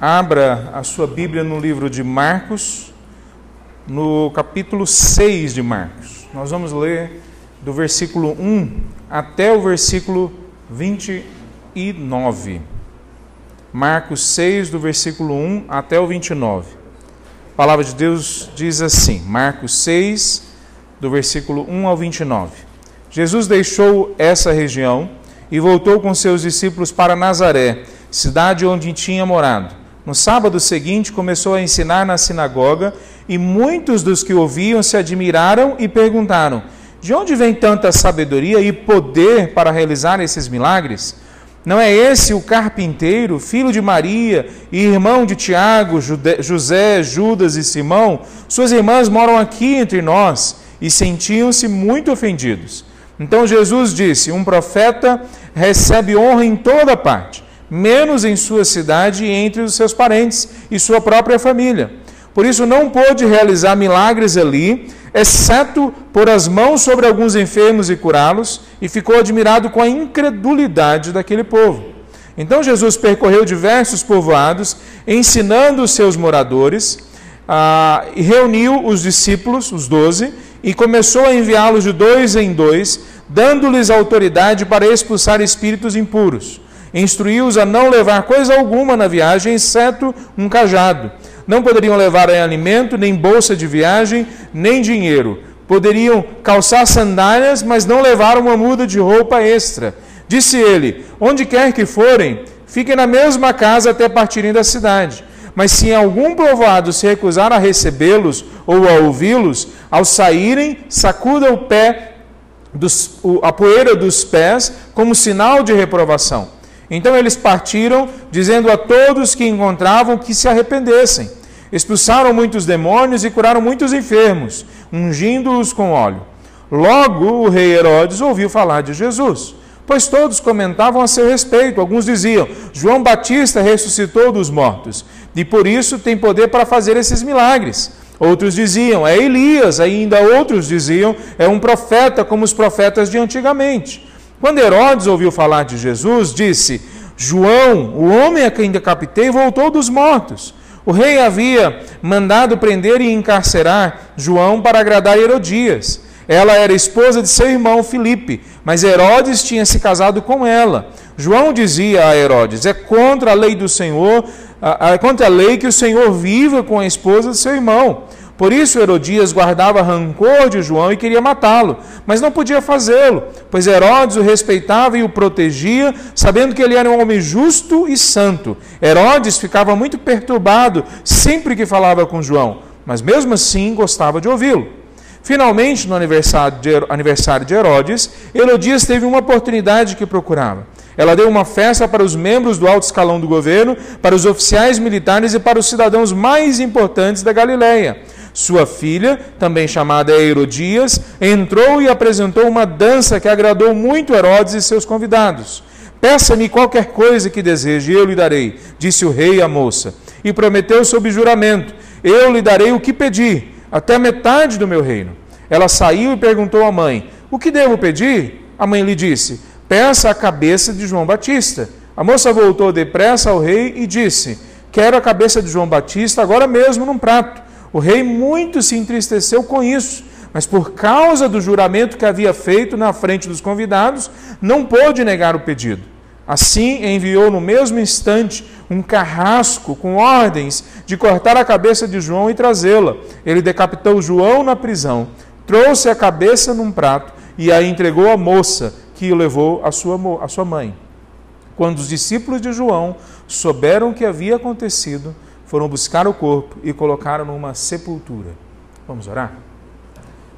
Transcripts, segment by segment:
abra a sua Bíblia no livro de Marcos, no capítulo 6 de Marcos. Nós vamos ler do versículo 1 até o versículo 29. Marcos 6, do versículo 1 até o 29. A palavra de Deus diz assim: Marcos 6, do versículo 1 ao 29. Jesus deixou essa região e voltou com seus discípulos para Nazaré, cidade onde tinha morado. No sábado seguinte, começou a ensinar na sinagoga e muitos dos que ouviam se admiraram e perguntaram: De onde vem tanta sabedoria e poder para realizar esses milagres? Não é esse o carpinteiro, filho de Maria e irmão de Tiago, José, Judas e Simão? Suas irmãs moram aqui entre nós e sentiam-se muito ofendidos. Então Jesus disse: Um profeta recebe honra em toda parte menos em sua cidade e entre os seus parentes e sua própria família. Por isso não pôde realizar milagres ali, exceto pôr as mãos sobre alguns enfermos e curá-los, e ficou admirado com a incredulidade daquele povo. Então Jesus percorreu diversos povoados, ensinando os seus moradores, ah, e reuniu os discípulos, os doze, e começou a enviá-los de dois em dois, dando-lhes autoridade para expulsar espíritos impuros instruiu-os a não levar coisa alguma na viagem, exceto um cajado. Não poderiam levar alimento, nem bolsa de viagem, nem dinheiro. Poderiam calçar sandálias, mas não levar uma muda de roupa extra. Disse ele: Onde quer que forem, fiquem na mesma casa até partirem da cidade. Mas se em algum povoado se recusar a recebê-los ou a ouvi-los, ao saírem, sacuda o pé, dos, a poeira dos pés como sinal de reprovação. Então eles partiram, dizendo a todos que encontravam que se arrependessem. Expulsaram muitos demônios e curaram muitos enfermos, ungindo-os com óleo. Logo o rei Herodes ouviu falar de Jesus, pois todos comentavam a seu respeito. Alguns diziam: João Batista ressuscitou dos mortos, e por isso tem poder para fazer esses milagres. Outros diziam: É Elias, ainda outros diziam: É um profeta, como os profetas de antigamente. Quando Herodes ouviu falar de Jesus, disse: João, o homem a quem decapitei, voltou dos mortos. O rei havia mandado prender e encarcerar João para agradar Herodias. Ela era esposa de seu irmão Filipe, mas Herodes tinha se casado com ela. João dizia a Herodes: É contra a lei do Senhor, é contra a lei que o Senhor viva com a esposa de seu irmão. Por isso Herodias guardava rancor de João e queria matá-lo, mas não podia fazê-lo, pois Herodes o respeitava e o protegia, sabendo que ele era um homem justo e santo. Herodes ficava muito perturbado sempre que falava com João, mas mesmo assim gostava de ouvi-lo. Finalmente, no aniversário de Herodes, Herodias teve uma oportunidade que procurava. Ela deu uma festa para os membros do alto escalão do governo, para os oficiais militares e para os cidadãos mais importantes da Galileia. Sua filha, também chamada Herodias, entrou e apresentou uma dança que agradou muito Herodes e seus convidados. Peça-me qualquer coisa que deseje, eu lhe darei, disse o rei à moça. E prometeu sob juramento: Eu lhe darei o que pedir, até metade do meu reino. Ela saiu e perguntou à mãe: O que devo pedir? A mãe lhe disse: Peça a cabeça de João Batista. A moça voltou depressa ao rei e disse: Quero a cabeça de João Batista agora mesmo num prato. O rei muito se entristeceu com isso, mas por causa do juramento que havia feito na frente dos convidados, não pôde negar o pedido. Assim enviou no mesmo instante um carrasco com ordens de cortar a cabeça de João e trazê-la. Ele decapitou João na prisão, trouxe a cabeça num prato e a entregou à moça, que o levou à sua, à sua mãe. Quando os discípulos de João souberam o que havia acontecido, foram buscar o corpo e colocaram numa sepultura. Vamos orar?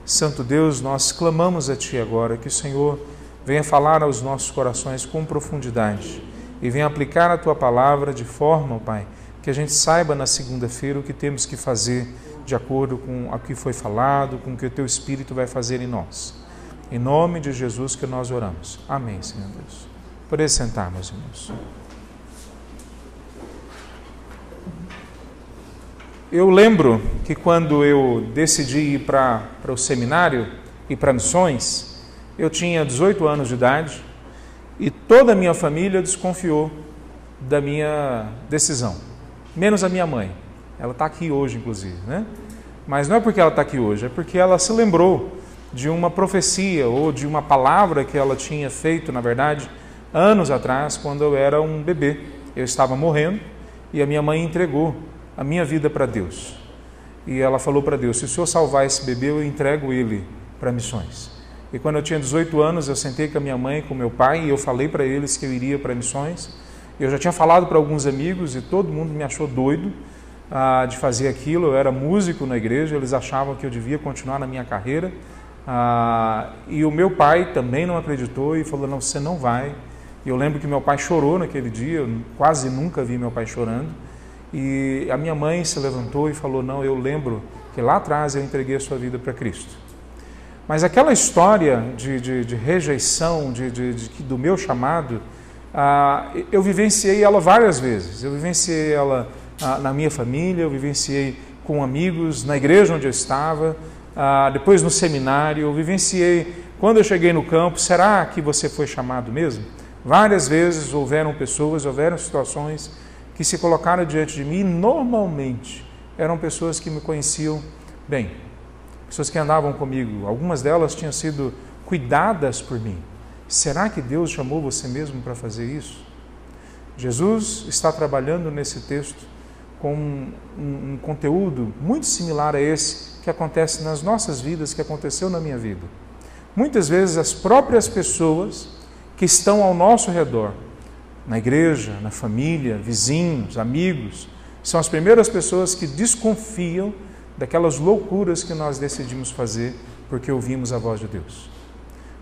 Santo Deus, nós clamamos a Ti agora que o Senhor venha falar aos nossos corações com profundidade e venha aplicar a Tua palavra de forma, Pai, que a gente saiba na segunda-feira o que temos que fazer de acordo com o que foi falado, com o que o Teu Espírito vai fazer em nós. Em nome de Jesus que nós oramos. Amém, Senhor Deus. Por sentar, meus irmãos. Eu lembro que quando eu decidi ir para o seminário e para missões, eu tinha 18 anos de idade e toda a minha família desconfiou da minha decisão. menos a minha mãe. Ela está aqui hoje, inclusive, né? Mas não é porque ela está aqui hoje, é porque ela se lembrou de uma profecia ou de uma palavra que ela tinha feito, na verdade, anos atrás, quando eu era um bebê. Eu estava morrendo e a minha mãe entregou a minha vida para Deus. E ela falou para Deus: se o Senhor salvar esse bebê, eu entrego ele para missões. E quando eu tinha 18 anos, eu sentei com a minha mãe, com meu pai, e eu falei para eles que eu iria para missões. Eu já tinha falado para alguns amigos e todo mundo me achou doido ah, de fazer aquilo. Eu era músico na igreja, eles achavam que eu devia continuar na minha carreira. Ah, e o meu pai também não acreditou e falou: não, você não vai. E eu lembro que meu pai chorou naquele dia, eu quase nunca vi meu pai chorando. E a minha mãe se levantou e falou: não, eu lembro que lá atrás eu entreguei a sua vida para Cristo. Mas aquela história de, de, de rejeição de, do meu chamado, ah, eu vivenciei ela várias vezes. Eu vivenciei ela ah, na minha família, eu vivenciei com amigos, na igreja onde eu estava, ah, depois no seminário, eu vivenciei quando eu cheguei no campo. Será que você foi chamado mesmo? Várias vezes houveram pessoas, houveram situações que se colocaram diante de mim, normalmente eram pessoas que me conheciam bem, pessoas que andavam comigo. Algumas delas tinham sido cuidadas por mim. Será que Deus chamou você mesmo para fazer isso? Jesus está trabalhando nesse texto com um, um, conteúdo muito similar a esse que acontece nas nossas vidas, que aconteceu na minha vida. Muitas vezes as próprias pessoas que estão ao nosso redor, na igreja, na família, vizinhos, amigos, são as primeiras pessoas que desconfiam daquelas loucuras que nós decidimos fazer porque ouvimos a voz de Deus.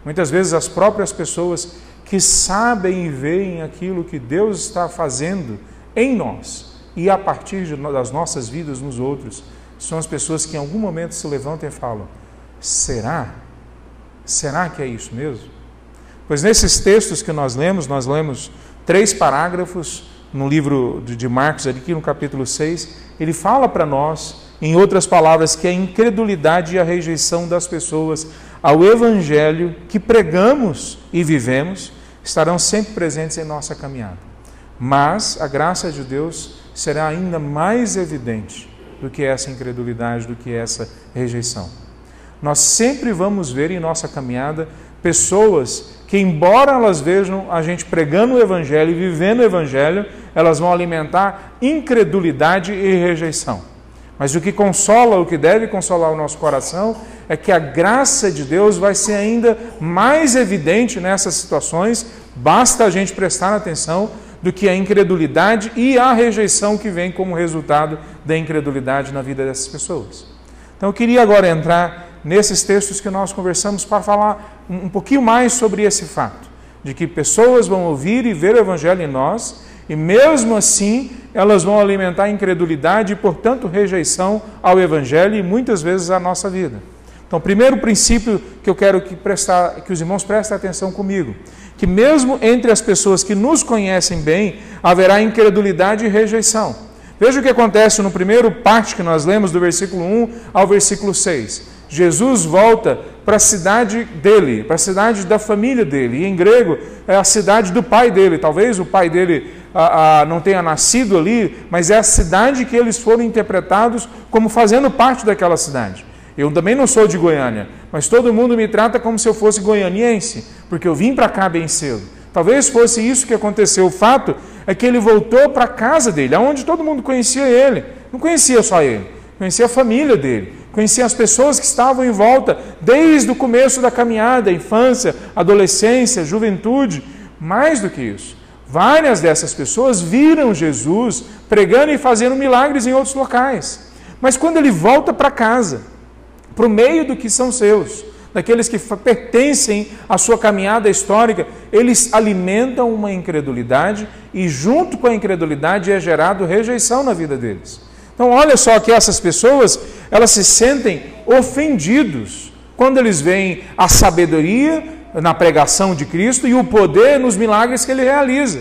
Muitas vezes as próprias pessoas que sabem e veem aquilo que Deus está fazendo em nós, e a partir das nossas vidas nos outros, são as pessoas que em algum momento se levantam e falam: será? Será que é isso mesmo? Pois nesses textos que nós lemos, nós lemos três parágrafos no livro de Marcos, aqui no capítulo 6, ele fala para nós, em outras palavras, que a incredulidade e a rejeição das pessoas ao evangelho que pregamos e vivemos estarão sempre presentes em nossa caminhada. Mas a graça de Deus será ainda mais evidente do que essa incredulidade, do que essa rejeição. Nós sempre vamos ver em nossa caminhada pessoas que, embora elas vejam a gente pregando o Evangelho e vivendo o Evangelho, elas vão alimentar incredulidade e rejeição. Mas o que consola, o que deve consolar o nosso coração, é que a graça de Deus vai ser ainda mais evidente nessas situações, basta a gente prestar atenção do que a incredulidade e a rejeição que vem como resultado da incredulidade na vida dessas pessoas. Então eu queria agora entrar nesses textos que nós conversamos para falar um pouquinho mais sobre esse fato, de que pessoas vão ouvir e ver o Evangelho em nós, e mesmo assim elas vão alimentar incredulidade e, portanto, rejeição ao Evangelho e muitas vezes à nossa vida. Então, primeiro princípio que eu quero que, prestar, que os irmãos prestem atenção comigo que mesmo entre as pessoas que nos conhecem bem, haverá incredulidade e rejeição. Veja o que acontece no primeiro parte que nós lemos, do versículo 1 ao versículo 6. Jesus volta para a cidade dele, para a cidade da família dele. E em grego é a cidade do pai dele. Talvez o pai dele a, a, não tenha nascido ali, mas é a cidade que eles foram interpretados como fazendo parte daquela cidade. Eu também não sou de Goiânia, mas todo mundo me trata como se eu fosse goianiense, porque eu vim para cá bem cedo. Talvez fosse isso que aconteceu. O fato é que ele voltou para a casa dele, aonde todo mundo conhecia ele. Não conhecia só ele, conhecia a família dele, conhecia as pessoas que estavam em volta desde o começo da caminhada, infância, adolescência, juventude. Mais do que isso, várias dessas pessoas viram Jesus pregando e fazendo milagres em outros locais. Mas quando ele volta para casa, para o meio do que são seus, daqueles que pertencem à sua caminhada histórica, eles alimentam uma incredulidade e, junto com a incredulidade, é gerado rejeição na vida deles. Então, olha só que essas pessoas, elas se sentem ofendidos quando eles veem a sabedoria na pregação de Cristo e o poder nos milagres que ele realiza.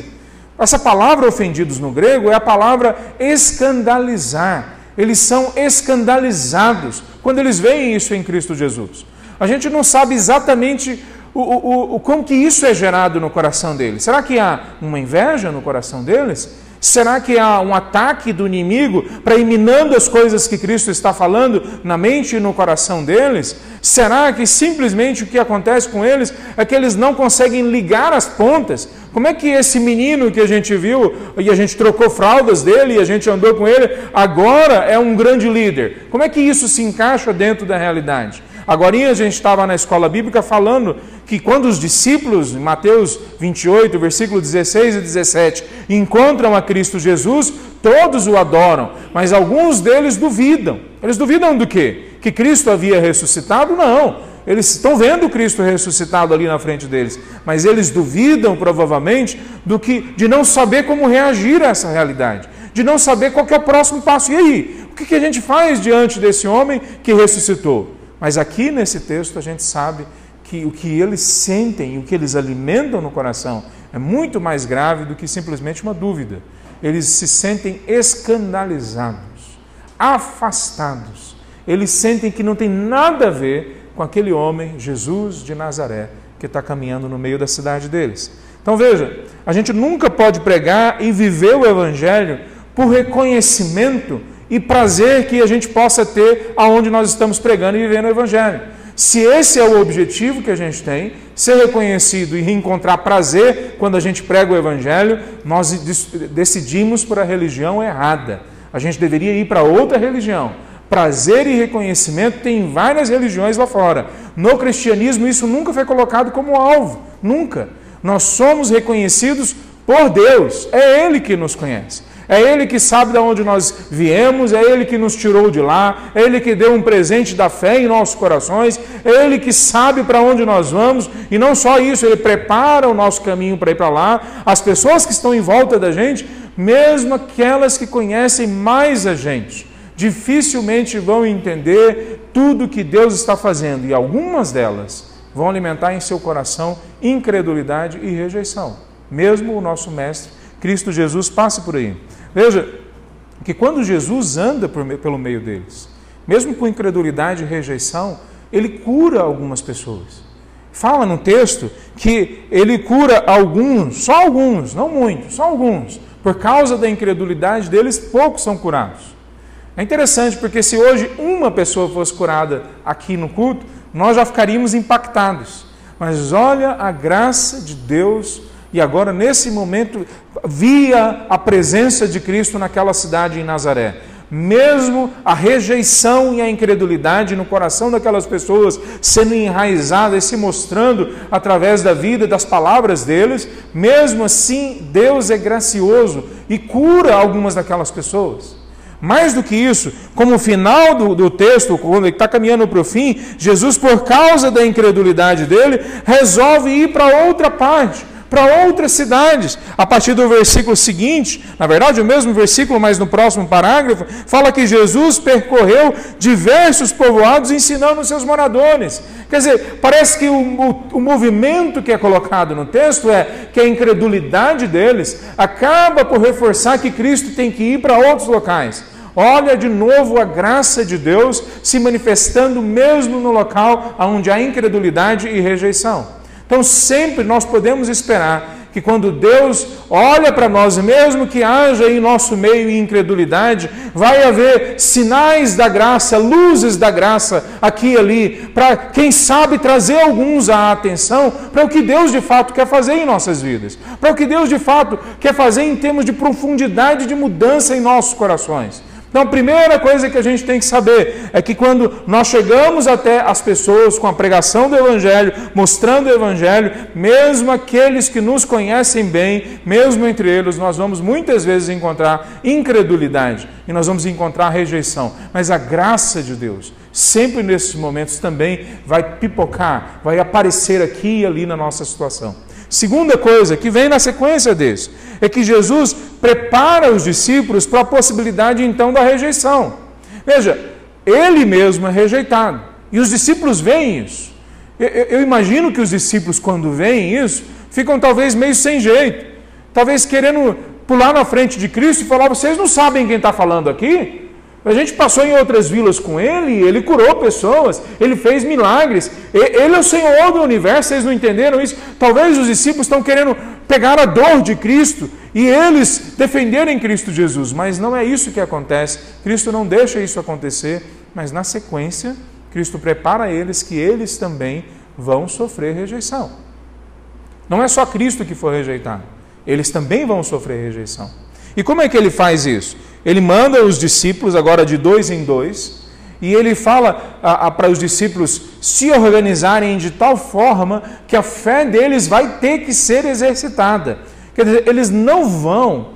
Essa palavra ofendidos no grego é a palavra escandalizar. Eles são escandalizados quando eles veem isso em Cristo Jesus. A gente não sabe exatamente o, o, o, como que isso é gerado no coração deles. Será que há uma inveja no coração deles? Será que há um ataque do inimigo para ir as coisas que Cristo está falando na mente e no coração deles? Será que simplesmente o que acontece com eles é que eles não conseguem ligar as pontas? Como é que esse menino que a gente viu e a gente trocou fraldas dele e a gente andou com ele, agora é um grande líder? Como é que isso se encaixa dentro da realidade? Agora a gente estava na escola bíblica falando que quando os discípulos, em Mateus 28, versículo 16 e 17, encontram a Cristo Jesus, todos o adoram, mas alguns deles duvidam. Eles duvidam do quê? Que Cristo havia ressuscitado? Não. Eles estão vendo Cristo ressuscitado ali na frente deles, mas eles duvidam provavelmente do que de não saber como reagir a essa realidade, de não saber qual é o próximo passo. E aí, o que a gente faz diante desse homem que ressuscitou? Mas aqui nesse texto a gente sabe que o que eles sentem, o que eles alimentam no coração, é muito mais grave do que simplesmente uma dúvida. Eles se sentem escandalizados, afastados. Eles sentem que não tem nada a ver com aquele homem, Jesus de Nazaré, que está caminhando no meio da cidade deles. Então veja, a gente nunca pode pregar e viver o Evangelho por reconhecimento e prazer que a gente possa ter aonde nós estamos pregando e vivendo o Evangelho. Se esse é o objetivo que a gente tem, ser reconhecido e reencontrar prazer quando a gente prega o Evangelho, nós decidimos por a religião errada. A gente deveria ir para outra religião. Prazer e reconhecimento tem várias religiões lá fora. No cristianismo, isso nunca foi colocado como alvo. Nunca. Nós somos reconhecidos por Deus. É Ele que nos conhece. É Ele que sabe de onde nós viemos, é Ele que nos tirou de lá, é Ele que deu um presente da fé em nossos corações, é Ele que sabe para onde nós vamos, e não só isso, Ele prepara o nosso caminho para ir para lá. As pessoas que estão em volta da gente, mesmo aquelas que conhecem mais a gente, dificilmente vão entender tudo que Deus está fazendo, e algumas delas vão alimentar em seu coração incredulidade e rejeição. Mesmo o nosso Mestre Cristo Jesus passe por aí. Veja que quando Jesus anda pelo meio deles, mesmo com incredulidade e rejeição, ele cura algumas pessoas. Fala no texto que ele cura alguns, só alguns, não muitos, só alguns. Por causa da incredulidade deles, poucos são curados. É interessante porque se hoje uma pessoa fosse curada aqui no culto, nós já ficaríamos impactados. Mas olha a graça de Deus e agora, nesse momento, via a presença de Cristo naquela cidade em Nazaré. Mesmo a rejeição e a incredulidade no coração daquelas pessoas sendo enraizada e se mostrando através da vida e das palavras deles, mesmo assim, Deus é gracioso e cura algumas daquelas pessoas. Mais do que isso, como final do, do texto, quando ele está caminhando para o fim, Jesus, por causa da incredulidade dele, resolve ir para outra parte para outras cidades. A partir do versículo seguinte, na verdade, o mesmo versículo, mas no próximo parágrafo, fala que Jesus percorreu diversos povoados ensinando seus moradores. Quer dizer, parece que o, o, o movimento que é colocado no texto é que a incredulidade deles acaba por reforçar que Cristo tem que ir para outros locais. Olha de novo a graça de Deus se manifestando mesmo no local onde há incredulidade e rejeição. Então, sempre nós podemos esperar que quando Deus olha para nós, mesmo que haja em nosso meio incredulidade, vai haver sinais da graça, luzes da graça aqui e ali, para quem sabe trazer alguns à atenção para o que Deus de fato quer fazer em nossas vidas, para o que Deus de fato quer fazer em termos de profundidade de mudança em nossos corações. Então, a primeira coisa que a gente tem que saber é que quando nós chegamos até as pessoas com a pregação do Evangelho, mostrando o Evangelho, mesmo aqueles que nos conhecem bem, mesmo entre eles, nós vamos muitas vezes encontrar incredulidade e nós vamos encontrar rejeição. Mas a graça de Deus, sempre nesses momentos também vai pipocar, vai aparecer aqui e ali na nossa situação. Segunda coisa que vem na sequência desse é que Jesus prepara os discípulos para a possibilidade então da rejeição. Veja, ele mesmo é rejeitado e os discípulos veem isso. Eu, eu imagino que os discípulos, quando veem isso, ficam talvez meio sem jeito, talvez querendo pular na frente de Cristo e falar: vocês não sabem quem está falando aqui? A gente passou em outras vilas com ele, ele curou pessoas, ele fez milagres. Ele é o Senhor do universo, vocês não entenderam isso? Talvez os discípulos estão querendo pegar a dor de Cristo e eles defenderem Cristo Jesus. Mas não é isso que acontece. Cristo não deixa isso acontecer, mas na sequência, Cristo prepara eles que eles também vão sofrer rejeição. Não é só Cristo que foi rejeitado, eles também vão sofrer rejeição. E como é que ele faz isso? Ele manda os discípulos, agora de dois em dois, e ele fala para os discípulos se organizarem de tal forma que a fé deles vai ter que ser exercitada. Quer dizer, eles não vão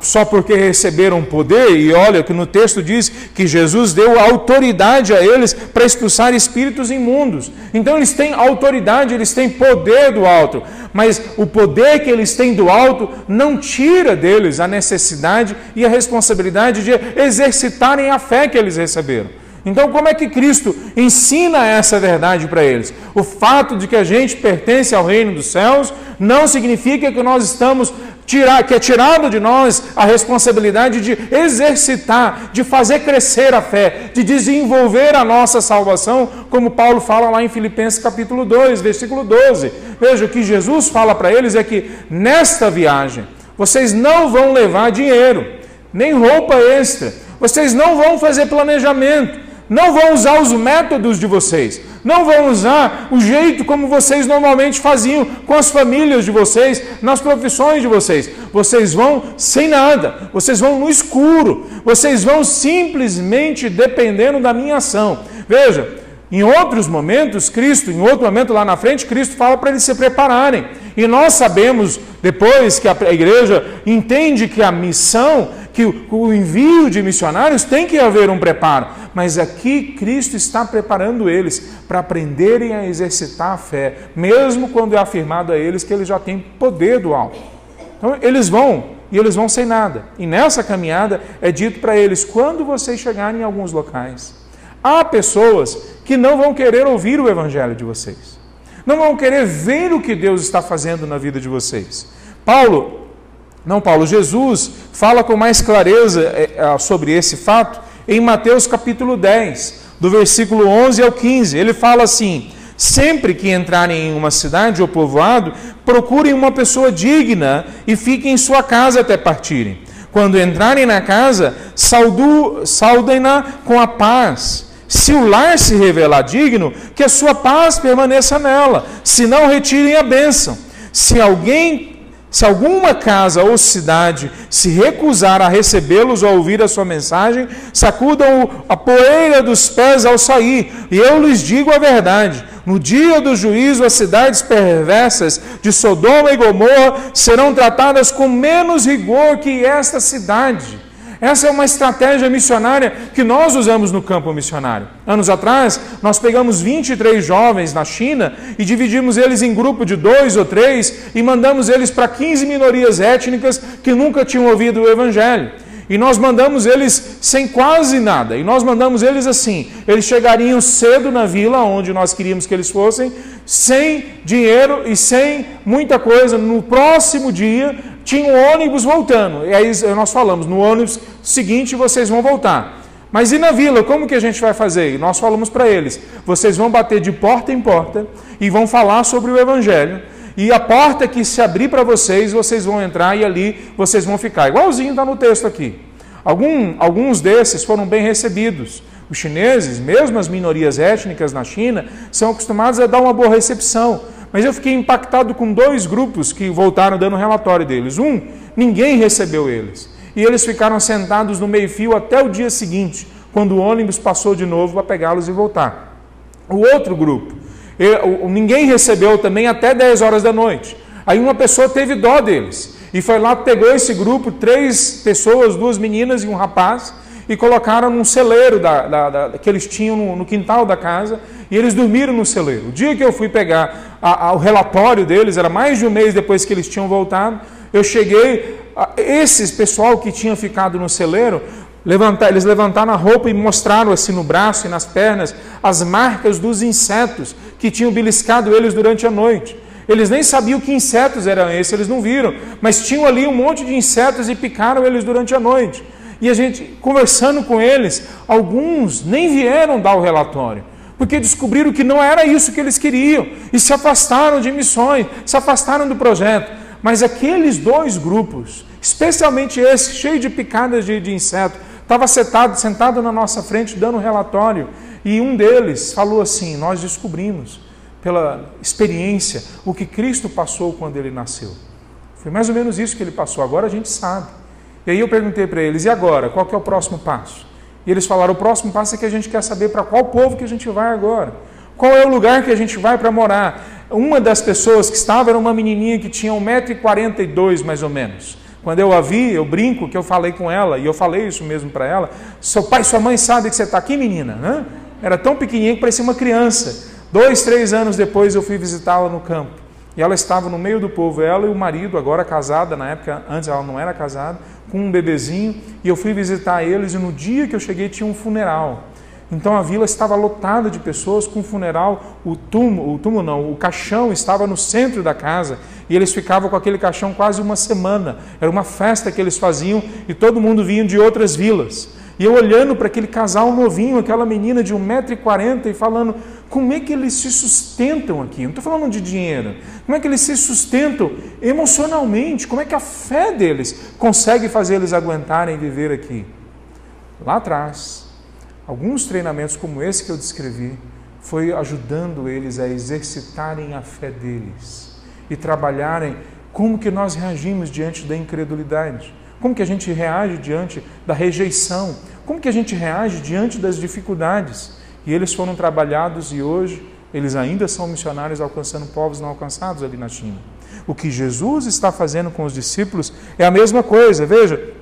só porque receberam poder, e olha que no texto diz que Jesus deu autoridade a eles para expulsar espíritos imundos. Então eles têm autoridade, eles têm poder do alto, mas o poder que eles têm do alto não tira deles a necessidade e a responsabilidade de exercitarem a fé que eles receberam. Então, como é que Cristo ensina essa verdade para eles? O fato de que a gente pertence ao reino dos céus não significa que nós estamos tirar, que é tirado de nós a responsabilidade de exercitar, de fazer crescer a fé, de desenvolver a nossa salvação, como Paulo fala lá em Filipenses capítulo 2, versículo 12. Veja, o que Jesus fala para eles é que nesta viagem vocês não vão levar dinheiro, nem roupa extra, vocês não vão fazer planejamento, não vão usar os métodos de vocês, não vão usar o jeito como vocês normalmente faziam com as famílias de vocês, nas profissões de vocês. Vocês vão sem nada, vocês vão no escuro, vocês vão simplesmente dependendo da minha ação. Veja, em outros momentos, Cristo, em outro momento lá na frente, Cristo fala para eles se prepararem. E nós sabemos, depois que a igreja entende que a missão que o envio de missionários tem que haver um preparo, mas aqui Cristo está preparando eles para aprenderem a exercitar a fé, mesmo quando é afirmado a eles que eles já têm poder do alto. Então eles vão e eles vão sem nada. E nessa caminhada é dito para eles: quando vocês chegarem em alguns locais, há pessoas que não vão querer ouvir o evangelho de vocês, não vão querer ver o que Deus está fazendo na vida de vocês. Paulo não, Paulo, Jesus fala com mais clareza é, é, sobre esse fato em Mateus capítulo 10, do versículo 11 ao 15. Ele fala assim: Sempre que entrarem em uma cidade ou povoado, procurem uma pessoa digna e fiquem em sua casa até partirem. Quando entrarem na casa, saudem-na com a paz. Se o lar se revelar digno, que a sua paz permaneça nela, se não retirem a bênção. Se alguém se alguma casa ou cidade se recusar a recebê-los ou ouvir a sua mensagem, sacudam a poeira dos pés ao sair. E eu lhes digo a verdade: no dia do juízo, as cidades perversas de Sodoma e Gomorra serão tratadas com menos rigor que esta cidade. Essa é uma estratégia missionária que nós usamos no campo missionário. Anos atrás, nós pegamos 23 jovens na China e dividimos eles em grupo de dois ou três e mandamos eles para 15 minorias étnicas que nunca tinham ouvido o Evangelho. E nós mandamos eles sem quase nada. E nós mandamos eles assim: eles chegariam cedo na vila onde nós queríamos que eles fossem, sem dinheiro e sem muita coisa. No próximo dia, tinha um ônibus voltando. E aí nós falamos: no ônibus seguinte vocês vão voltar. Mas e na vila, como que a gente vai fazer? E nós falamos para eles: vocês vão bater de porta em porta e vão falar sobre o Evangelho e a porta que se abrir para vocês, vocês vão entrar e ali vocês vão ficar. Igualzinho está no texto aqui. Algum, alguns desses foram bem recebidos. Os chineses, mesmo as minorias étnicas na China, são acostumados a dar uma boa recepção. Mas eu fiquei impactado com dois grupos que voltaram dando relatório deles. Um, ninguém recebeu eles. E eles ficaram sentados no meio-fio até o dia seguinte, quando o ônibus passou de novo para pegá-los e voltar. O outro grupo, eu, ninguém recebeu também até 10 horas da noite. Aí uma pessoa teve dó deles e foi lá, pegou esse grupo, três pessoas, duas meninas e um rapaz, e colocaram num celeiro da, da, da que eles tinham no, no, quintal da casa, e eles dormiram no celeiro. O dia que eu fui pegar a, a, o relatório deles, era mais de um mês depois que eles tinham voltado, eu cheguei, a, esses pessoal que tinham ficado no celeiro, levantar, eles levantaram a roupa e mostraram assim no braço e nas pernas as marcas dos insetos que tinham beliscado eles durante a noite. Eles nem sabiam que insetos eram esses, eles não viram, mas tinham ali um monte de insetos e picaram eles durante a noite. E a gente, conversando com eles, alguns nem vieram dar o relatório, porque descobriram que não era isso que eles queriam e se afastaram de missões, se afastaram do projeto. Mas aqueles dois grupos, especialmente esse, cheio de picadas de, de inseto, estava sentado, sentado na nossa frente dando relatório. E um deles falou assim: Nós descobrimos, pela experiência, o que Cristo passou quando ele nasceu. Foi mais ou menos isso que ele passou, agora a gente sabe. E aí eu perguntei para eles: E agora? Qual que é o próximo passo? E eles falaram: O próximo passo é que a gente quer saber para qual povo que a gente vai agora. Qual é o lugar que a gente vai para morar? Uma das pessoas que estava era uma menininha que tinha 1,42m mais ou menos. Quando eu a vi, eu brinco que eu falei com ela, e eu falei isso mesmo para ela. Seu pai e sua mãe sabem que você está aqui, menina? Né? Era tão pequenininha que parecia uma criança. Dois, três anos depois eu fui visitá-la no campo. E ela estava no meio do povo, ela e o marido, agora casada, na época, antes ela não era casada, com um bebezinho. E eu fui visitar eles, e no dia que eu cheguei tinha um funeral. Então a vila estava lotada de pessoas com funeral, o túmulo, o túmulo não, o caixão estava no centro da casa e eles ficavam com aquele caixão quase uma semana. Era uma festa que eles faziam e todo mundo vinha de outras vilas. E eu olhando para aquele casal novinho, aquela menina de 1,40m e falando, como é que eles se sustentam aqui? Não estou falando de dinheiro. Como é que eles se sustentam emocionalmente? Como é que a fé deles consegue fazer eles aguentarem viver aqui? Lá atrás, Alguns treinamentos como esse que eu descrevi foi ajudando eles a exercitarem a fé deles e trabalharem como que nós reagimos diante da incredulidade, como que a gente reage diante da rejeição, como que a gente reage diante das dificuldades. E eles foram trabalhados e hoje eles ainda são missionários alcançando povos não alcançados ali na China. O que Jesus está fazendo com os discípulos é a mesma coisa. Veja,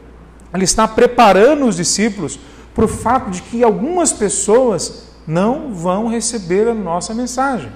ele está preparando os discípulos para o fato de que algumas pessoas não vão receber a nossa mensagem.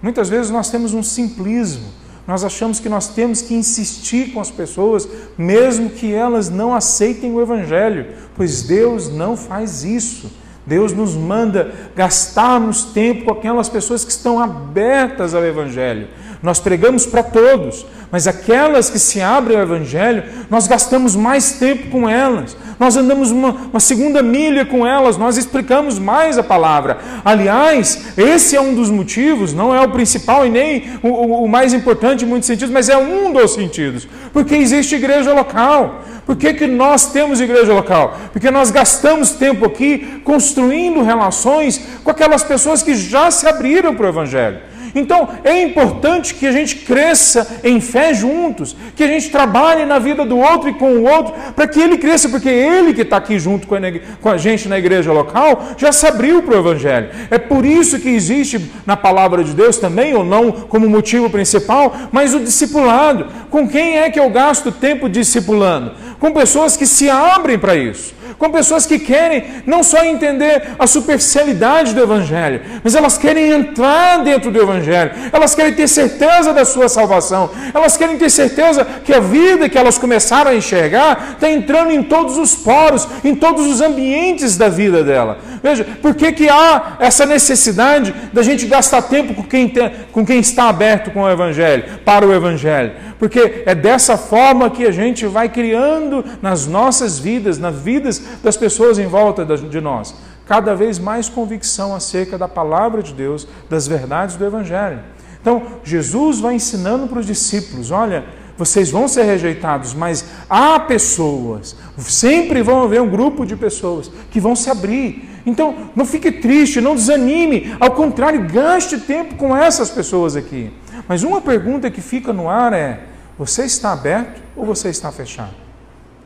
Muitas vezes nós temos um simplismo, nós achamos que nós temos que insistir com as pessoas, mesmo que elas não aceitem o Evangelho, pois Deus não faz isso. Deus nos manda gastarmos tempo com aquelas pessoas que estão abertas ao Evangelho. Nós pregamos para todos, mas aquelas que se abrem ao Evangelho, nós gastamos mais tempo com elas, nós andamos uma, uma, segunda milha com elas, nós explicamos mais a palavra. Aliás, esse é um dos motivos, não é o principal e nem o, o, o mais importante em muitos sentidos, mas é um dos sentidos, porque existe igreja local. Por que, que nós temos igreja local? Porque nós gastamos tempo aqui construindo relações com aquelas pessoas que já se abriram para o Evangelho. Então é importante que a gente cresça em fé juntos, que a gente trabalhe na vida do outro e com o outro, para que ele cresça, porque ele que está aqui junto com a, com a gente na igreja local já se abriu para o Evangelho. É por isso que existe na palavra de Deus também, ou não como motivo principal, mas o discipulado. Com quem é que eu gasto tempo discipulando? Com pessoas que se abrem para isso com pessoas que querem não só entender a superficialidade do Evangelho, mas elas querem entrar dentro do Evangelho, elas querem ter certeza da sua salvação, elas querem ter certeza que a vida que elas começaram a enxergar está entrando em todos os poros, em todos os ambientes da vida dela. Veja, por que, que há essa necessidade da gente gastar tempo com quem, tem, com quem está aberto com o Evangelho, para o Evangelho? Porque é dessa forma que a gente vai criando nas nossas vidas, nas vidas das pessoas em volta de nós, cada vez mais convicção acerca da palavra de Deus, das verdades do Evangelho. Então, Jesus vai ensinando para os discípulos: olha, vocês vão ser rejeitados, mas há pessoas, sempre vão haver um grupo de pessoas que vão se abrir. Então, não fique triste, não desanime, ao contrário, gaste tempo com essas pessoas aqui. Mas uma pergunta que fica no ar é: você está aberto ou você está fechado?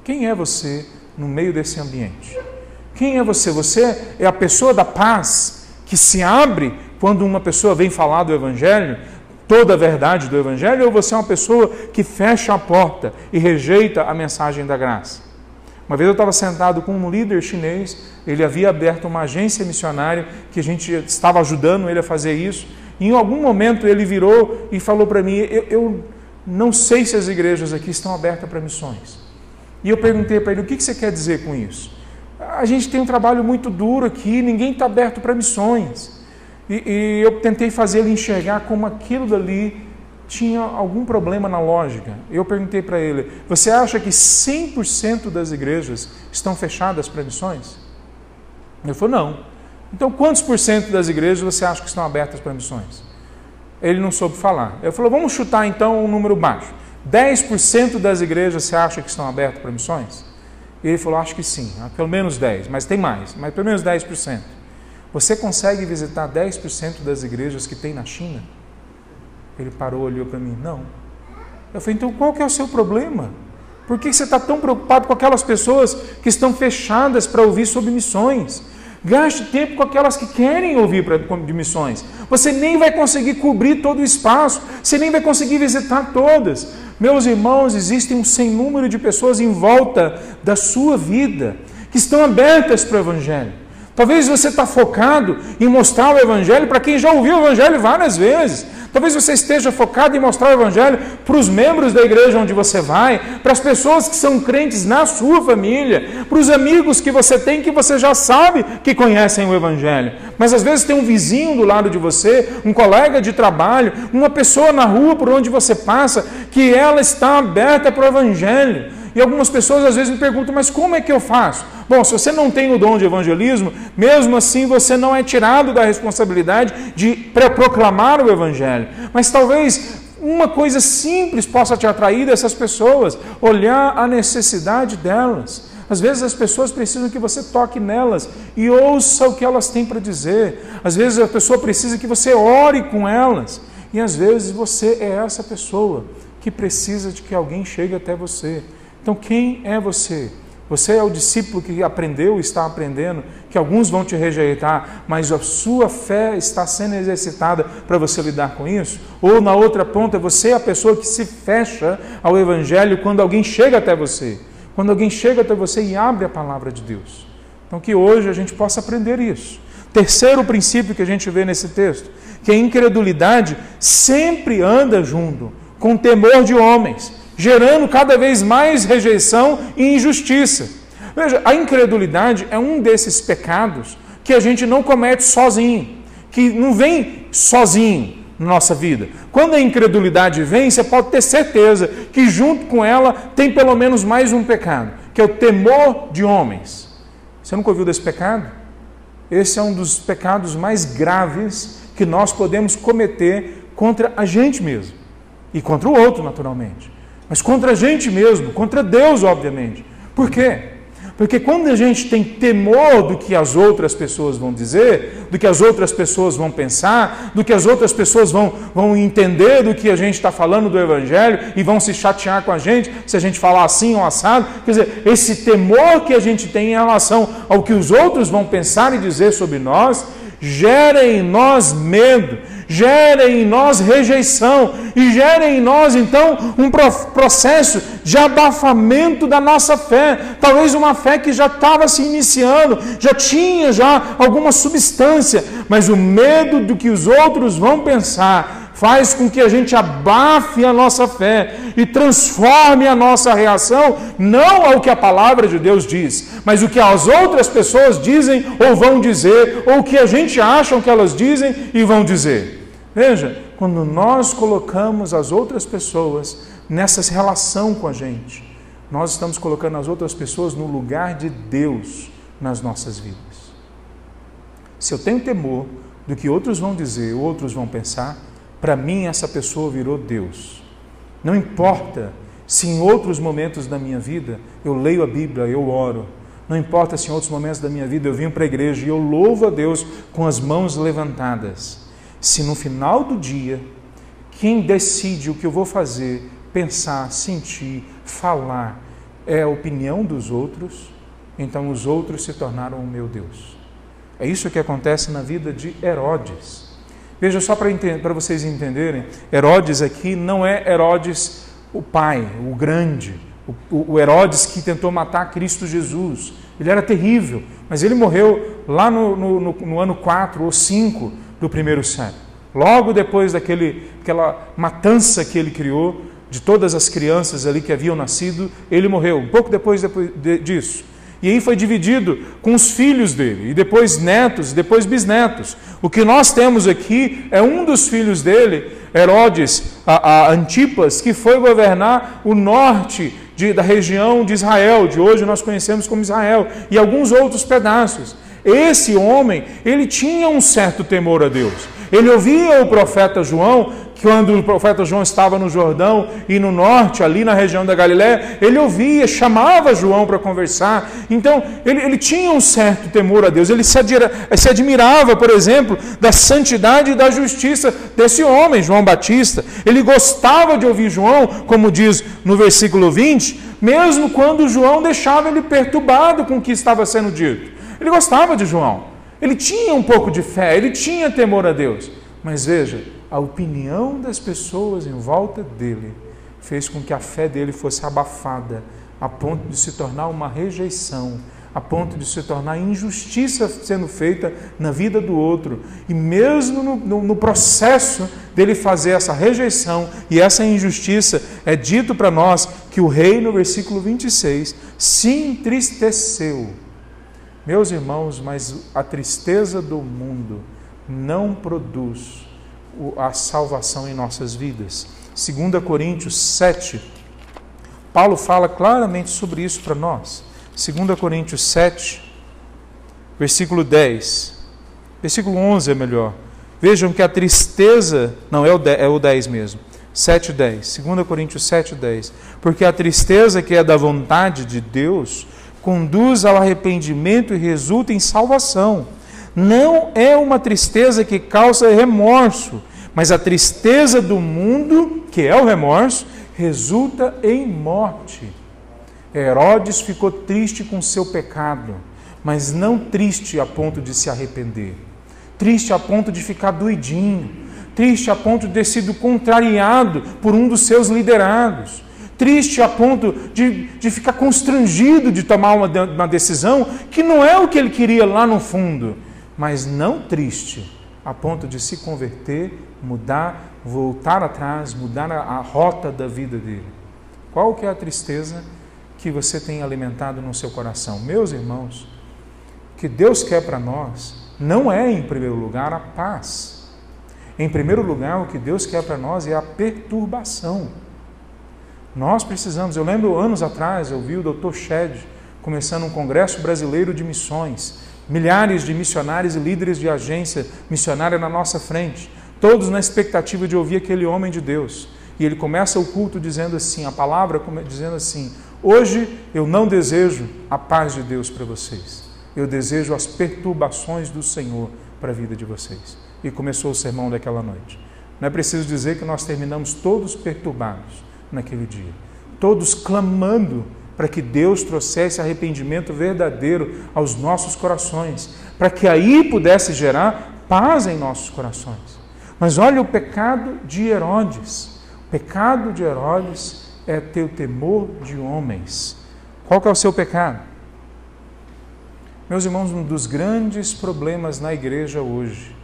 Quem é você no meio desse ambiente? Quem é você? Você é a pessoa da paz que se abre quando uma pessoa vem falar do Evangelho, toda a verdade do Evangelho, ou você é uma pessoa que fecha a porta e rejeita a mensagem da graça? Uma vez eu estava sentado com um líder chinês, ele havia aberto uma agência missionária que a gente estava ajudando ele a fazer isso. E em algum momento ele virou e falou para mim: eu, eu não sei se as igrejas aqui estão abertas para missões. E eu perguntei para ele: o que você quer dizer com isso? A gente tem um trabalho muito duro aqui, ninguém está aberto para missões. E, e, eu tentei fazer ele enxergar como aquilo dali tinha algum problema na lógica. Eu perguntei para ele: você acha que 100% das igrejas estão fechadas para missões? Ele falou: não. Então, quantos por cento das igrejas você acha que estão abertas para missões? Ele não soube falar. Ele falou: vamos chutar então um número baixo. 10% das igrejas você acha que estão abertas para missões? E ele falou: Acho que sim, ah, pelo menos 10%, mas tem mais, mas pelo menos 10%. Você consegue visitar 10% das igrejas que tem na China? Ele parou, olhou para mim: Não. Eu falei: Então qual que é o seu problema? Por que você está tão preocupado com aquelas pessoas que estão fechadas para ouvir sobre missões? Gaste tempo com aquelas que querem ouvir de missões. Você nem vai conseguir cobrir todo o espaço, você nem vai conseguir visitar todas. Meus irmãos, existem um sem número de pessoas em volta da sua vida que estão abertas para o Evangelho. Talvez você está focado em mostrar o Evangelho para quem já ouviu o Evangelho várias vezes. Talvez você esteja focado em mostrar o Evangelho para os membros da igreja onde você vai, para as pessoas que são crentes na sua família, para os amigos que você tem que você já sabe que conhecem o Evangelho. Mas às vezes tem um vizinho do lado de você, um colega de trabalho, uma pessoa na rua por onde você passa, que ela está aberta para o Evangelho. E algumas pessoas às vezes me perguntam, mas como é que eu faço? Bom, se você não tem o dom de evangelismo, mesmo assim você não é tirado da responsabilidade de proclamar o Evangelho. Mas talvez uma coisa simples possa te atrair dessas pessoas, olhar a necessidade delas. Às vezes as pessoas precisam que você toque nelas e ouça o que elas têm para dizer. Às vezes a pessoa precisa que você ore com elas. E às vezes você é essa pessoa que precisa de que alguém chegue até você. Então, quem é você? Você é o discípulo que aprendeu, está aprendendo, que alguns vão te rejeitar, mas a sua fé está sendo exercitada para você lidar com isso? Ou na outra ponta, você é a pessoa que se fecha ao Evangelho quando alguém chega até você, quando alguém chega até você e abre a palavra de Deus. Então, que hoje a gente possa aprender isso. Terceiro princípio que a gente vê nesse texto, que a incredulidade sempre anda junto com temor de homens gerando cada vez mais rejeição e injustiça. Veja, a incredulidade é um desses pecados que a gente não comete sozinho, que não vem sozinho na nossa vida. Quando a incredulidade vem, você pode ter certeza que junto com ela tem pelo menos mais um pecado, que é o temor de homens. Você nunca ouviu desse pecado? Esse é um dos pecados mais graves que nós podemos cometer contra a gente mesmo e contra o outro, naturalmente mas contra a gente mesmo, contra Deus, obviamente. Por quê? Porque quando a gente tem temor do que as outras pessoas vão dizer, do que as outras pessoas vão pensar, do que as outras pessoas vão, vão entender do que a gente está falando do Evangelho e vão se chatear com a gente se a gente falar assim ou assado, quer dizer, esse temor que a gente tem em relação ao que os outros vão pensar e dizer sobre nós, gera em nós medo, gera em nós rejeição e gera em nós então um processo de abafamento da nossa fé. Talvez uma fé que já estava se iniciando, já tinha já alguma substância, mas o medo do que os outros vão pensar faz com que a gente abafe a nossa fé e transforme a nossa reação não ao que a palavra de Deus diz, mas o que as outras pessoas dizem ou vão dizer, ou o que a gente acha que elas dizem e vão dizer. Veja, quando nós colocamos as outras pessoas nessa relação com a gente, nós estamos colocando as outras pessoas no lugar de Deus nas nossas vidas. Se eu tenho temor do que outros vão dizer, outros vão pensar, para mim, essa pessoa virou Deus. Não importa se em outros momentos da minha vida eu leio a Bíblia, eu oro. Não importa se em outros momentos da minha vida eu vim para a igreja e eu louvo a Deus com as mãos levantadas. Se no final do dia, quem decide o que eu vou fazer, pensar, sentir, falar, é a opinião dos outros, então os outros se tornaram o meu Deus. É isso que acontece na vida de Herodes. Veja só para vocês entenderem: Herodes aqui não é Herodes o pai, o grande, o, o Herodes que tentou matar Cristo Jesus. Ele era terrível, mas ele morreu lá no, no, no ano 4 ou 5 do primeiro século. Logo depois daquele, daquela matança que ele criou, de todas as crianças ali que haviam nascido, ele morreu. Um pouco depois, depois disso. E aí foi dividido com os filhos dele, e depois netos, e depois bisnetos. O que nós temos aqui é um dos filhos dele, Herodes, a, a Antipas, que foi governar o norte de, da região de Israel, de hoje nós conhecemos como Israel, e alguns outros pedaços. Esse homem, ele tinha um certo temor a Deus. Ele ouvia o profeta João, quando o profeta João estava no Jordão e no norte, ali na região da Galiléia, ele ouvia, chamava João para conversar. Então, ele, ele, tinha um certo temor a Deus. Ele se, adira, se admirava, por exemplo, da santidade e da justiça desse homem, João Batista. Ele gostava de ouvir João, como diz no versículo 20, mesmo quando João deixava ele perturbado com o que estava sendo dito. Ele gostava de João. Ele tinha um pouco de fé, ele tinha temor a Deus. Mas veja, a opinião das pessoas em volta dele fez com que a fé dele fosse abafada, a ponto de se tornar uma rejeição, a ponto de se tornar injustiça sendo feita na vida do outro. E mesmo no, no, no processo dele fazer essa rejeição e essa injustiça, é dito para nós que o rei, no versículo 26, se entristeceu meus irmãos, mas a tristeza do mundo não produz a salvação em nossas vidas. 2 Coríntios 7, Paulo fala claramente sobre isso para nós. 2 Coríntios 7, versículo 10. Versículo 11 é melhor. Vejam que a tristeza, não é o 10, é o 10 mesmo. 7:10. 2 Coríntios 7:10. Porque a tristeza que é da vontade de Deus conduz ao arrependimento e resulta em salvação. Não é uma tristeza que causa remorso, mas a tristeza do mundo, que é o remorso, resulta em morte. Herodes ficou triste com seu pecado, mas não triste a ponto de se arrepender, triste a ponto de ficar doidinho, triste a ponto de ter sido contrariado por um dos seus liderados triste a ponto de, de ficar constrangido de tomar uma, uma decisão que não é o que ele queria lá no fundo, mas não triste a ponto de se converter, mudar, voltar atrás, mudar a, a rota da vida dele. Qual que é a tristeza que você tem alimentado no seu coração? Meus irmãos, o que Deus quer para nós não é, em primeiro lugar, a paz. Em primeiro lugar, o que Deus quer para nós é a perturbação. Nós precisamos. Eu lembro anos atrás, eu vi o Dr. Shed começando um congresso brasileiro de missões. Milhares de missionários e líderes de agência missionária na nossa frente, todos na expectativa de ouvir aquele homem de Deus. E ele começa o culto dizendo assim, a palavra dizendo assim: Hoje eu não desejo a paz de Deus para vocês. Eu desejo as perturbações do Senhor para a vida de vocês. E começou o sermão daquela noite. Não é preciso dizer que nós terminamos todos perturbados naquele dia. Todos clamando para que Deus trouxesse arrependimento verdadeiro aos nossos corações, para que aí pudesse gerar paz em nossos corações. Mas olha o pecado de Herodes. O pecado de Herodes é ter o temor de homens. Qual é o seu pecado? Meus irmãos, um dos grandes problemas na igreja hoje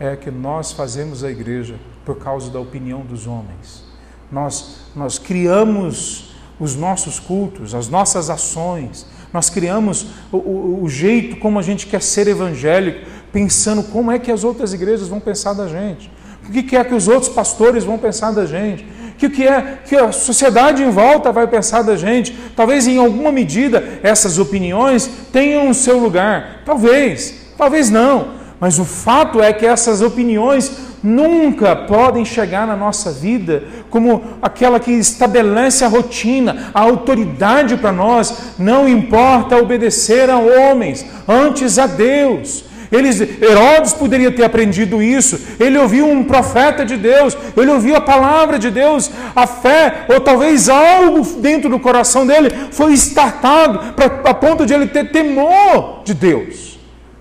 é que nós fazemos a igreja por causa da opinião dos homens. Nós, nós criamos os nossos cultos, as nossas ações, nós criamos o, o, o, jeito como a gente quer ser evangélico, pensando como é que as outras igrejas vão pensar da gente, o que é que os outros pastores vão pensar da gente, o que é que a sociedade em volta vai pensar da gente. Talvez em alguma medida essas opiniões tenham o seu lugar, talvez, talvez não, mas o fato é que essas opiniões nunca podem chegar na nossa vida como aquela que estabelece a rotina, a autoridade para nós. Não importa obedecer a homens, antes a Deus. Eles, Herodes poderia ter aprendido isso. Ele ouviu um profeta de Deus, ele ouviu a palavra de Deus, a fé, ou talvez algo dentro do coração dele foi estartado pra, a ponto de ele ter temor de Deus.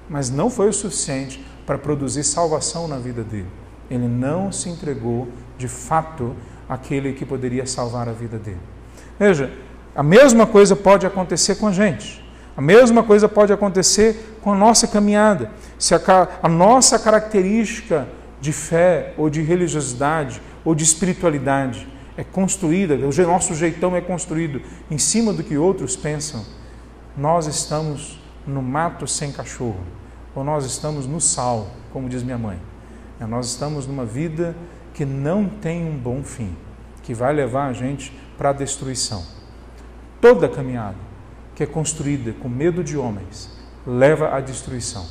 Mas não foi o suficiente para produzir salvação na vida dele. Ele não se entregou de fato àquele que poderia salvar a vida dele. Veja, a mesma coisa pode acontecer com a gente. A mesma coisa pode acontecer com a nossa caminhada. Se a, a nossa característica de fé ou de religiosidade ou de espiritualidade é construída, o nosso jeitão é construído em cima do que outros pensam, nós estamos no mato sem cachorro, ou nós estamos no sal, como diz minha mãe. É, nós estamos numa vida que não tem um bom fim, que vai levar a gente para a destruição. Toda caminhada que é construída com medo de homens leva à destruição.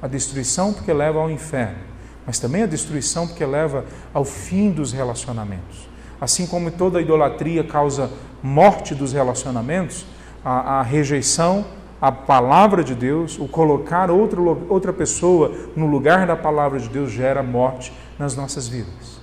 A destruição porque leva ao inferno. mas também a destruição porque leva ao fim dos relacionamentos. Assim como toda idolatria causa morte dos relacionamentos, a, a rejeição à palavra de Deus, o colocar outro, outra pessoa no lugar da palavra de Deus gera morte nas nossas vidas.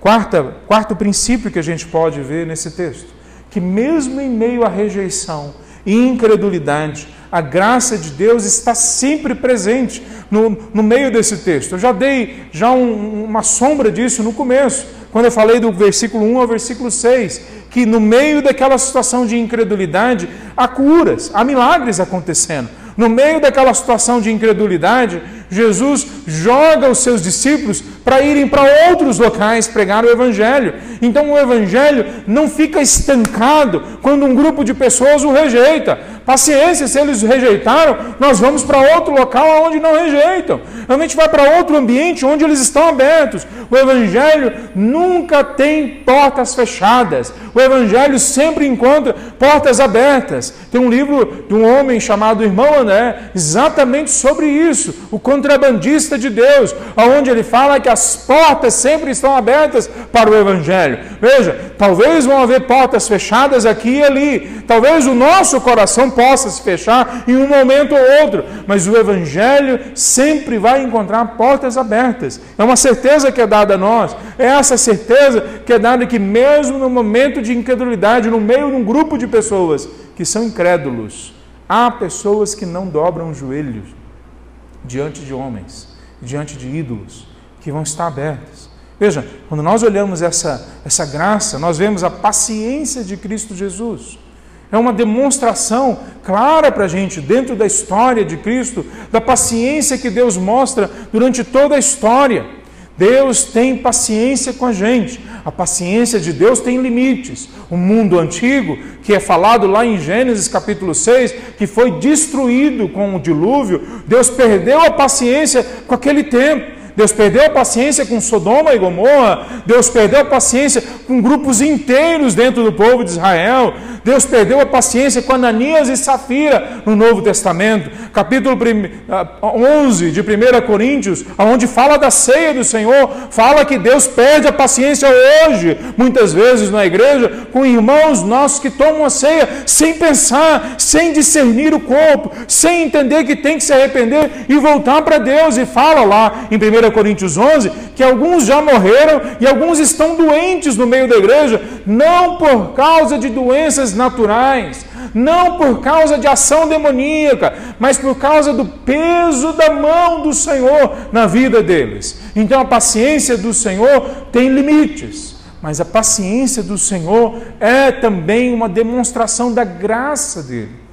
Quarta, quarto princípio que a gente pode ver nesse texto, que mesmo em meio à rejeição e incredulidade, a graça de Deus está sempre presente no, no meio desse texto. Eu já dei já um, uma sombra disso no começo, quando eu falei do versículo 1 ao versículo 6, que no meio daquela situação de incredulidade, há curas, há milagres acontecendo. No meio daquela situação de incredulidade, Jesus joga os seus discípulos para irem para outros locais pregar o Evangelho. Então o Evangelho não fica estancado quando um grupo de pessoas o rejeita. Paciência, se eles rejeitaram, nós vamos para outro local onde não rejeitam. A gente vai para outro ambiente onde eles estão abertos. O Evangelho nunca tem portas fechadas. O Evangelho sempre encontra portas abertas. Tem um livro de um homem chamado Irmão André, exatamente sobre isso, o contrabandista de Deus, onde ele fala que as portas sempre estão abertas para o Evangelho. Veja, talvez vão haver portas fechadas aqui e ali. Talvez o nosso coração possa se fechar em um momento ou outro, mas o Evangelho sempre vai encontrar portas abertas. É uma certeza que é dada a nós, é essa certeza que é dada que, mesmo no momento de incredulidade, no meio de um grupo de pessoas que são incrédulos, há pessoas que não dobram joelhos diante de homens, diante de ídolos, que vão estar abertas. Veja, quando nós olhamos essa, essa graça, nós vemos a paciência de Cristo Jesus. É uma demonstração clara para a gente, dentro da história de Cristo, da paciência que Deus mostra durante toda a história. Deus tem paciência com a gente. A paciência de Deus tem limites. O mundo antigo, que é falado lá em Gênesis capítulo 6, que foi destruído com o dilúvio, Deus perdeu a paciência com aquele tempo. Deus perdeu a paciência com Sodoma e Gomorra, Deus perdeu a paciência com grupos inteiros dentro do povo de Israel, Deus perdeu a paciência com Ananias e Safira no Novo Testamento. Capítulo 11 ah, de 1 Coríntios, onde fala da ceia do Senhor, fala que Deus perde a paciência hoje, muitas vezes na igreja, com irmãos nossos que tomam a ceia sem pensar, sem discernir o corpo, sem entender que tem que se arrepender e voltar para Deus. E fala lá em 1 Coríntios 11 que alguns já morreram e alguns estão doentes no meio da igreja, não por causa de doenças naturais, não por causa de ação demoníaca, mas por causa do peso da mão do Senhor na vida deles. Então a paciência do Senhor tem limites, mas a paciência do Senhor é também uma demonstração da graça dele.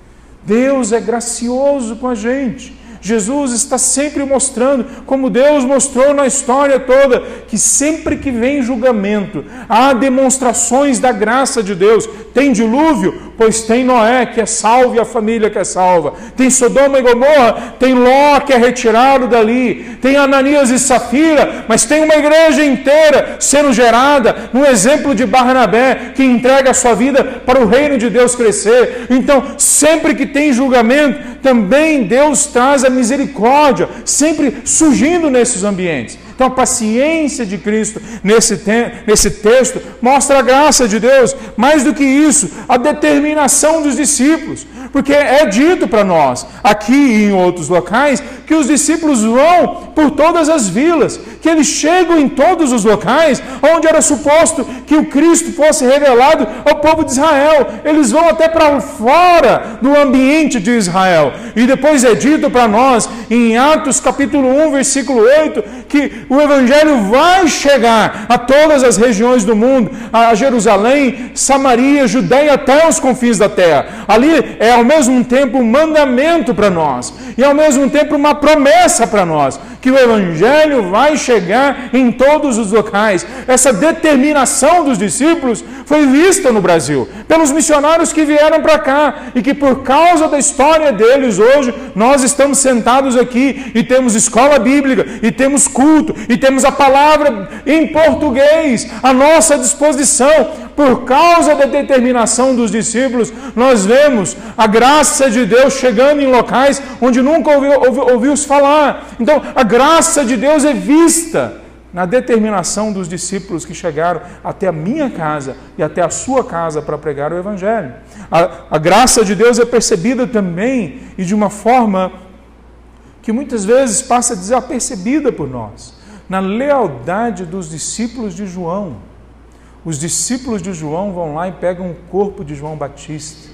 Deus é gracioso com a gente. Jesus está sempre mostrando, como Deus mostrou na história toda, que sempre que vem julgamento, há demonstrações da graça de Deus. Tem dilúvio, pois tem Noé que é salvo e a família que é salva. Tem Sodoma e Gomorra, tem Ló que é retirado dali. Tem Ananias e Safira, mas tem uma igreja inteira sendo gerada no exemplo de Barnabé, que entrega a sua vida para o reino de Deus crescer. Então, sempre que tem julgamento, também Deus traz a misericórdia, sempre surgindo nesses ambientes. Então, a paciência de Cristo nesse, te nesse texto mostra a graça de Deus, mais do que isso, a determinação dos discípulos, porque é dito para nós, aqui e em outros locais, que os discípulos vão por todas as vilas, que eles chegam em todos os locais onde era suposto que o Cristo fosse revelado ao povo de Israel. Eles vão até para fora do ambiente de Israel. E depois é dito para nós, em Atos capítulo 1, versículo 8, que o Evangelho vai chegar a todas as regiões do mundo, a Jerusalém, Samaria, Judéia, até os confins da terra. Ali é ao mesmo tempo um mandamento para nós, e ao mesmo tempo uma promessa para nós, que o Evangelho vai chegar em todos os locais. Essa determinação dos discípulos foi vista no Brasil, pelos missionários que vieram para cá, e que por causa da história deles hoje, nós estamos sentados aqui e temos escola bíblica, e temos culto e temos a palavra em português à nossa disposição. Por causa da determinação dos discípulos, nós vemos a graça de Deus chegando em locais onde nunca ouviu, ouviu, falar. Então, a graça de Deus é vista na determinação dos discípulos que chegaram até a minha casa e até a sua casa para pregar o Evangelho. A, a, graça de Deus é percebida também e de uma forma que muitas vezes passa desapercebida por nós, na lealdade dos discípulos de João. Os discípulos de João vão lá e pegam o corpo de João Batista.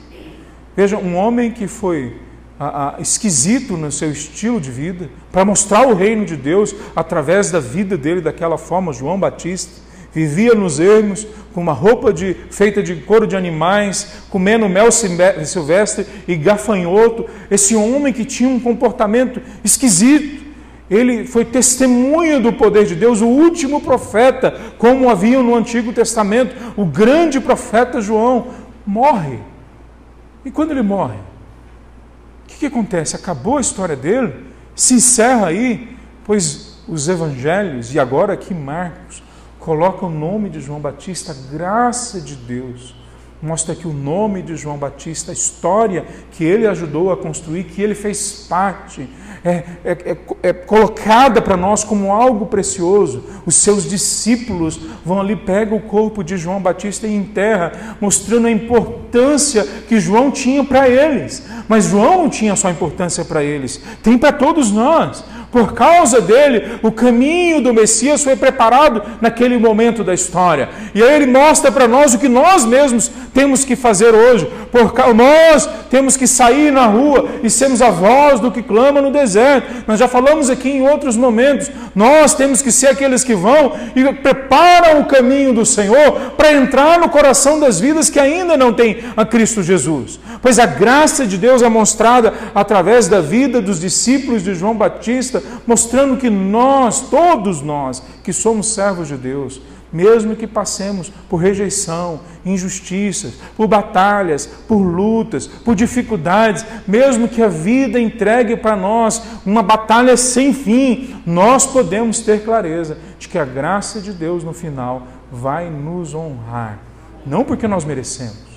Veja, um homem que foi esquisito no seu estilo de vida, para mostrar o reino de Deus através da vida dele daquela forma. João Batista vivia nos ermos, com uma roupa de, feita de couro de animais, comendo mel silvestre e gafanhoto. Esse homem que tinha um comportamento esquisito. Ele foi testemunha do poder de Deus, o último profeta, como havia no Antigo Testamento, o grande profeta João, morre. E quando ele morre? que, que acontece? Acabou a história dele, se encerra aí, pois os evangelhos, e agora aqui Marcos, coloca o nome de João Batista, a graça de Deus. Mostra que o nome de João Batista, a história que ele ajudou a construir, que ele fez parte, é, é, é, é colocada para nós como algo precioso. Os seus discípulos vão ali, pegam o corpo de João Batista e enterram, mostrando a importância que João tinha para eles. Mas João não tinha só importância para eles, tem para todos nós. Por causa dele, o caminho do Messias foi preparado naquele momento da história. E aí ele mostra para nós o que nós mesmos temos que fazer hoje. Por nós temos que sair na rua e sermos a voz do que clama no deserto. Nós já falamos aqui em outros momentos. Nós temos que ser aqueles que vão e preparam o caminho do Senhor para entrar no coração das vidas que ainda não têm a Cristo Jesus. Pois a graça de Deus é mostrada através da vida dos discípulos de João Batista, mostrando que nós, todos nós, que somos servos de Deus, mesmo que passemos por rejeição, injustiças, por batalhas, por lutas, por dificuldades, mesmo que a vida entregue para nós uma batalha sem fim, nós podemos ter clareza de que a graça de Deus no final vai nos honrar, não porque nós merecemos,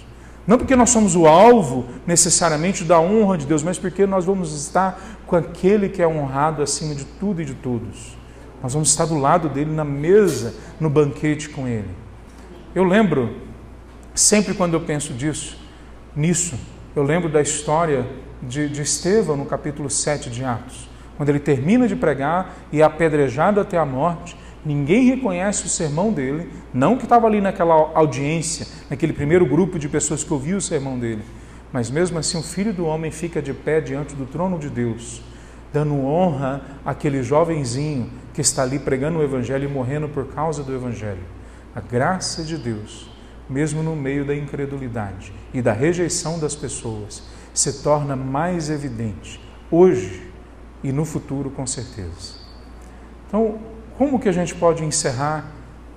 não porque nós somos o alvo necessariamente da honra de Deus, mas porque nós vamos estar com aquele que é honrado acima de tudo e de todos. Nós vamos estar do lado dele na mesa, no banquete com ele. Eu lembro, sempre quando eu penso disso, nisso, eu lembro da história de, de Estevão no capítulo 7 de Atos, quando ele termina de pregar e é apedrejado até a morte. Ninguém reconhece o sermão dele, não que estava ali naquela audiência, naquele primeiro grupo de pessoas que ouviu o sermão dele, mas mesmo assim o filho do homem fica de pé diante do trono de Deus, dando honra àquele jovenzinho que está ali pregando o Evangelho e morrendo por causa do Evangelho. A graça de Deus, mesmo no meio da incredulidade e da rejeição das pessoas, se torna mais evidente hoje e no futuro, com certeza. Então, como que a gente pode encerrar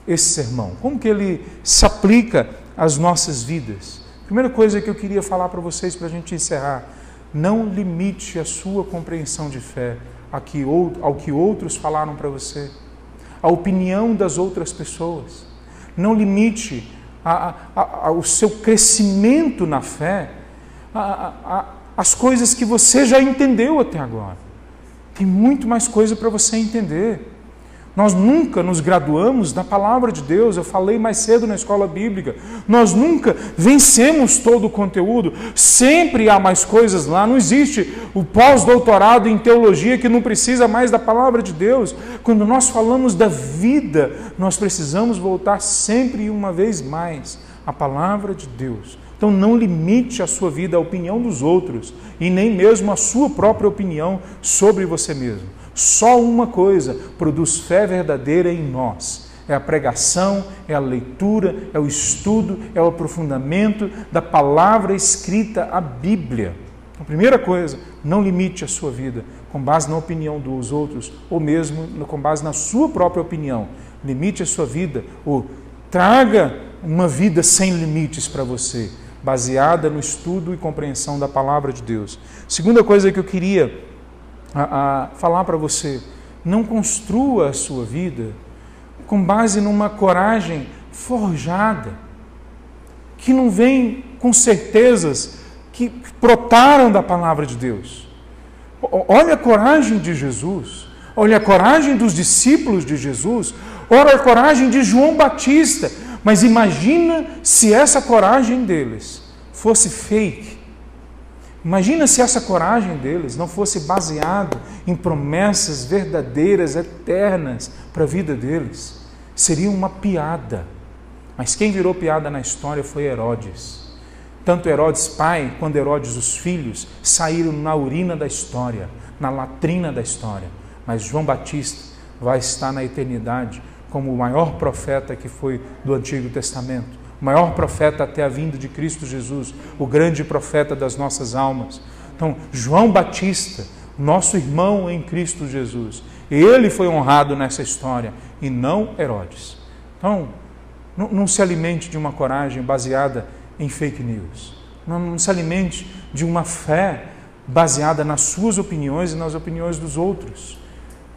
esse sermão? Como que ele se aplica às nossas vidas? Primeira coisa que eu queria falar para vocês para a gente encerrar: não limite a sua compreensão de fé ao que outros falaram para você, a opinião das outras pessoas. Não limite a, a, a, o seu crescimento na fé às coisas que você já entendeu até agora. Tem muito mais coisa para você entender. Nós nunca nos graduamos na palavra de Deus, eu falei mais cedo na escola bíblica. Nós nunca vencemos todo o conteúdo, sempre há mais coisas lá. Não existe o pós-doutorado em teologia que não precisa mais da palavra de Deus. Quando nós falamos da vida, nós precisamos voltar sempre e uma vez mais à palavra de Deus. Então não limite a sua vida à opinião dos outros e nem mesmo a sua própria opinião sobre você mesmo. Só uma coisa produz fé verdadeira em nós: é a pregação, é a leitura, é o estudo, é o aprofundamento da palavra escrita, a Bíblia. A primeira coisa, não limite a sua vida com base na opinião dos outros ou mesmo com base na sua própria opinião. Limite a sua vida ou traga uma vida sem limites para você, baseada no estudo e compreensão da palavra de Deus. Segunda coisa que eu queria a, a falar para você não construa a sua vida com base numa coragem forjada, que não vem com certezas que brotaram da palavra de Deus. Olha a coragem de Jesus, olha a coragem dos discípulos de Jesus, olha a coragem de João Batista, mas imagina se essa coragem deles fosse fake. Imagina se essa coragem deles não fosse baseada em promessas verdadeiras, eternas para a vida deles. Seria uma piada. Mas quem virou piada na história foi Herodes. Tanto Herodes pai quanto Herodes os filhos saíram na urina da história, na latrina da história. Mas João Batista vai estar na eternidade como o maior profeta que foi do Antigo Testamento, maior profeta até a vinda de Cristo Jesus, o grande profeta das nossas almas. Então, João Batista, nosso irmão em Cristo Jesus, ele foi honrado nessa história e não Herodes. Então, não, se alimente de uma coragem baseada em fake news. Não, não se alimente de uma fé baseada nas suas opiniões e nas opiniões dos outros.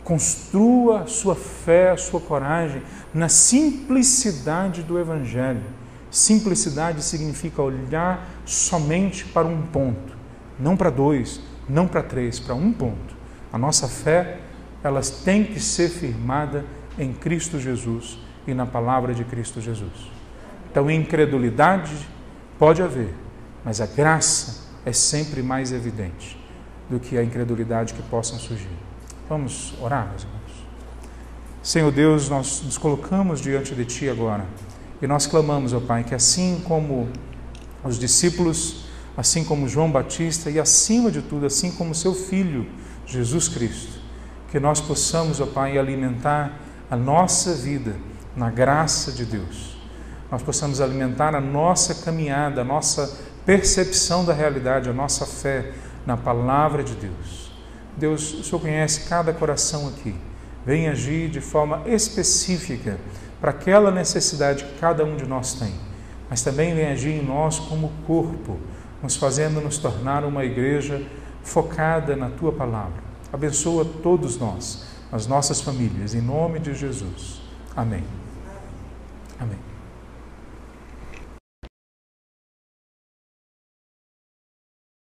Construa sua fé, sua coragem na simplicidade do Evangelho. Simplicidade significa olhar somente para um ponto, não para dois, não para três, para um ponto. A nossa fé, elas tem que ser firmada em Cristo Jesus e na palavra de Cristo Jesus. Então, incredulidade Pode haver, mas a graça é sempre mais evidente do que a incredulidade que possam surgir. Vamos orar, meus irmãos. Senhor Deus, nós nos colocamos diante de Ti agora e nós clamamos, ó Pai, que assim como os discípulos, assim como João Batista e acima de tudo, assim como Seu Filho, Jesus Cristo, que nós possamos, ó Pai, alimentar a nossa vida na graça de Deus nós possamos alimentar a nossa caminhada, a nossa percepção da realidade, a nossa fé na palavra de Deus. Deus, o Senhor conhece cada coração aqui. Vem agir de forma específica para aquela necessidade que cada um de nós tem, mas também vem agir em nós como corpo, nos fazendo nos tornar uma igreja focada na tua palavra. Abençoa todos nós, as nossas famílias, em nome de Jesus. Amém. Amém.